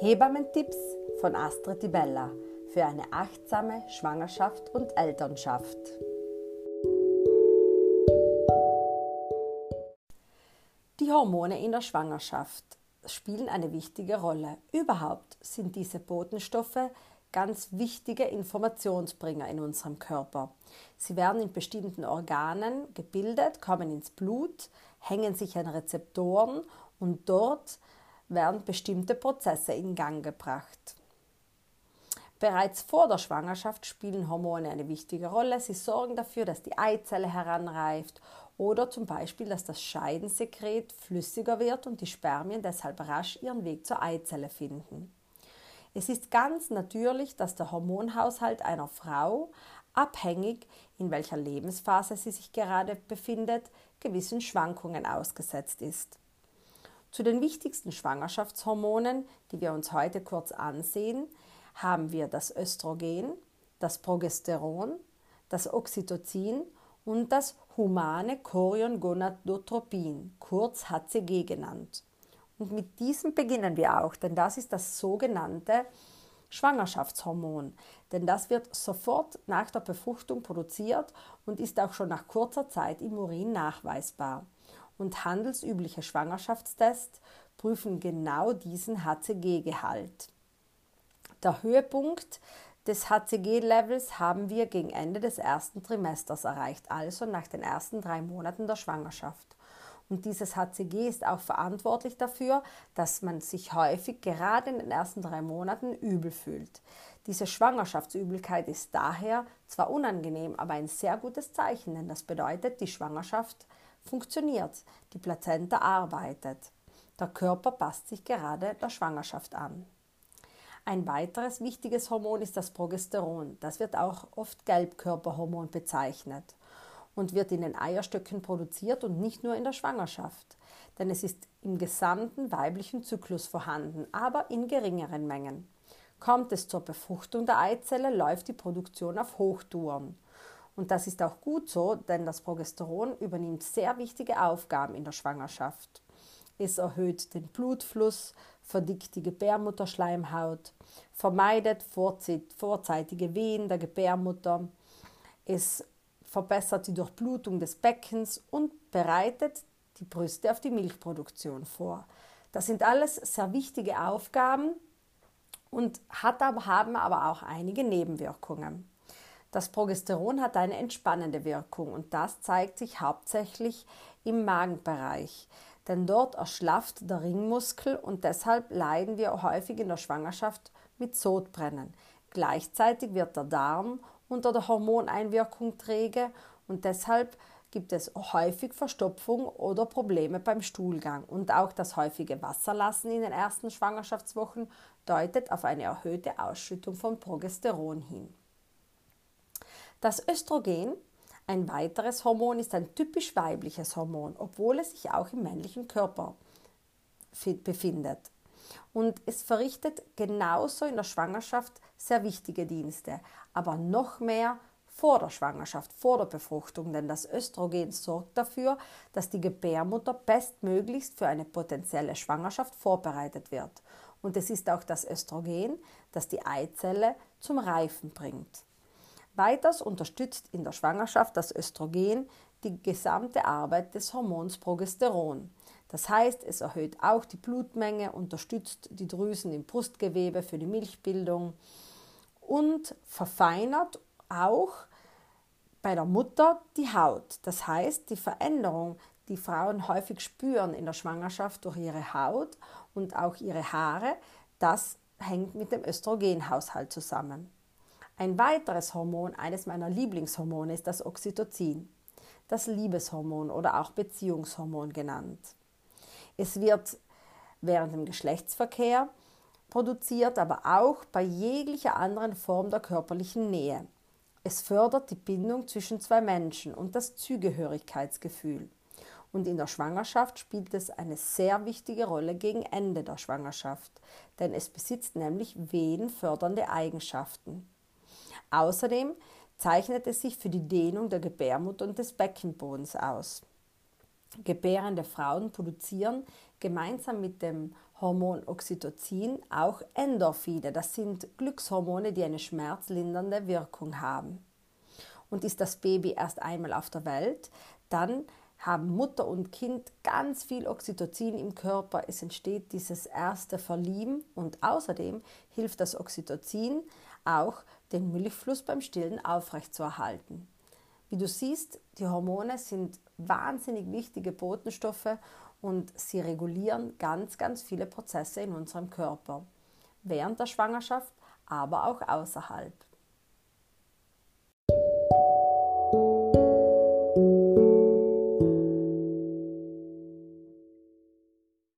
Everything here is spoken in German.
Hebammentipps von Astrid Di Bella für eine achtsame Schwangerschaft und Elternschaft. Die Hormone in der Schwangerschaft spielen eine wichtige Rolle. Überhaupt sind diese Botenstoffe ganz wichtige Informationsbringer in unserem Körper. Sie werden in bestimmten Organen gebildet, kommen ins Blut, hängen sich an Rezeptoren und dort werden bestimmte Prozesse in Gang gebracht. Bereits vor der Schwangerschaft spielen Hormone eine wichtige Rolle. Sie sorgen dafür, dass die Eizelle heranreift oder zum Beispiel, dass das Scheidensekret flüssiger wird und die Spermien deshalb rasch ihren Weg zur Eizelle finden. Es ist ganz natürlich, dass der Hormonhaushalt einer Frau, abhängig in welcher Lebensphase sie sich gerade befindet, gewissen Schwankungen ausgesetzt ist. Zu den wichtigsten Schwangerschaftshormonen, die wir uns heute kurz ansehen, haben wir das Östrogen, das Progesteron, das Oxytocin und das humane Chorion-Gonadotropin, kurz HCG genannt. Und mit diesem beginnen wir auch, denn das ist das sogenannte Schwangerschaftshormon, denn das wird sofort nach der Befruchtung produziert und ist auch schon nach kurzer Zeit im Urin nachweisbar und handelsübliche Schwangerschaftstests prüfen genau diesen HCG-Gehalt. Der Höhepunkt des HCG-Levels haben wir gegen Ende des ersten Trimesters erreicht, also nach den ersten drei Monaten der Schwangerschaft. Und dieses HCG ist auch verantwortlich dafür, dass man sich häufig gerade in den ersten drei Monaten übel fühlt. Diese Schwangerschaftsübelkeit ist daher zwar unangenehm, aber ein sehr gutes Zeichen, denn das bedeutet, die Schwangerschaft funktioniert, die Plazenta arbeitet. Der Körper passt sich gerade der Schwangerschaft an. Ein weiteres wichtiges Hormon ist das Progesteron. Das wird auch oft Gelbkörperhormon bezeichnet und wird in den Eierstöcken produziert und nicht nur in der Schwangerschaft. Denn es ist im gesamten weiblichen Zyklus vorhanden, aber in geringeren Mengen. Kommt es zur Befruchtung der Eizelle, läuft die Produktion auf Hochtouren. Und das ist auch gut so, denn das Progesteron übernimmt sehr wichtige Aufgaben in der Schwangerschaft. Es erhöht den Blutfluss, verdickt die Gebärmutterschleimhaut, vermeidet vorzeitige Wehen der Gebärmutter, es verbessert die Durchblutung des Beckens und bereitet die Brüste auf die Milchproduktion vor. Das sind alles sehr wichtige Aufgaben und hat haben aber auch einige Nebenwirkungen. Das Progesteron hat eine entspannende Wirkung und das zeigt sich hauptsächlich im Magenbereich, denn dort erschlafft der Ringmuskel und deshalb leiden wir häufig in der Schwangerschaft mit Sodbrennen. Gleichzeitig wird der Darm unter der Hormoneinwirkung träge und deshalb gibt es häufig Verstopfung oder Probleme beim Stuhlgang. Und auch das häufige Wasserlassen in den ersten Schwangerschaftswochen deutet auf eine erhöhte Ausschüttung von Progesteron hin. Das Östrogen, ein weiteres Hormon, ist ein typisch weibliches Hormon, obwohl es sich auch im männlichen Körper befindet. Und es verrichtet genauso in der Schwangerschaft sehr wichtige Dienste, aber noch mehr vor der Schwangerschaft, vor der Befruchtung, denn das Östrogen sorgt dafür, dass die Gebärmutter bestmöglichst für eine potenzielle Schwangerschaft vorbereitet wird. Und es ist auch das Östrogen, das die Eizelle zum Reifen bringt. Weiters unterstützt in der Schwangerschaft das Östrogen die gesamte Arbeit des Hormons Progesteron. Das heißt, es erhöht auch die Blutmenge, unterstützt die Drüsen im Brustgewebe für die Milchbildung und verfeinert auch bei der Mutter die Haut. Das heißt, die Veränderung, die Frauen häufig spüren in der Schwangerschaft durch ihre Haut und auch ihre Haare, das hängt mit dem Östrogenhaushalt zusammen. Ein weiteres Hormon, eines meiner Lieblingshormone, ist das Oxytocin, das Liebeshormon oder auch Beziehungshormon genannt. Es wird während dem Geschlechtsverkehr produziert, aber auch bei jeglicher anderen Form der körperlichen Nähe. Es fördert die Bindung zwischen zwei Menschen und das Zugehörigkeitsgefühl. Und in der Schwangerschaft spielt es eine sehr wichtige Rolle gegen Ende der Schwangerschaft, denn es besitzt nämlich wehenfördernde Eigenschaften. Außerdem zeichnet es sich für die Dehnung der Gebärmutter und des Beckenbodens aus. Gebärende Frauen produzieren gemeinsam mit dem Hormon Oxytocin auch Endorphine. Das sind Glückshormone, die eine schmerzlindernde Wirkung haben. Und ist das Baby erst einmal auf der Welt, dann haben Mutter und Kind ganz viel Oxytocin im Körper. Es entsteht dieses erste Verlieben und außerdem hilft das Oxytocin auch, den Milchfluss beim Stillen aufrechtzuerhalten. Wie du siehst, die Hormone sind wahnsinnig wichtige Botenstoffe und sie regulieren ganz, ganz viele Prozesse in unserem Körper. Während der Schwangerschaft, aber auch außerhalb.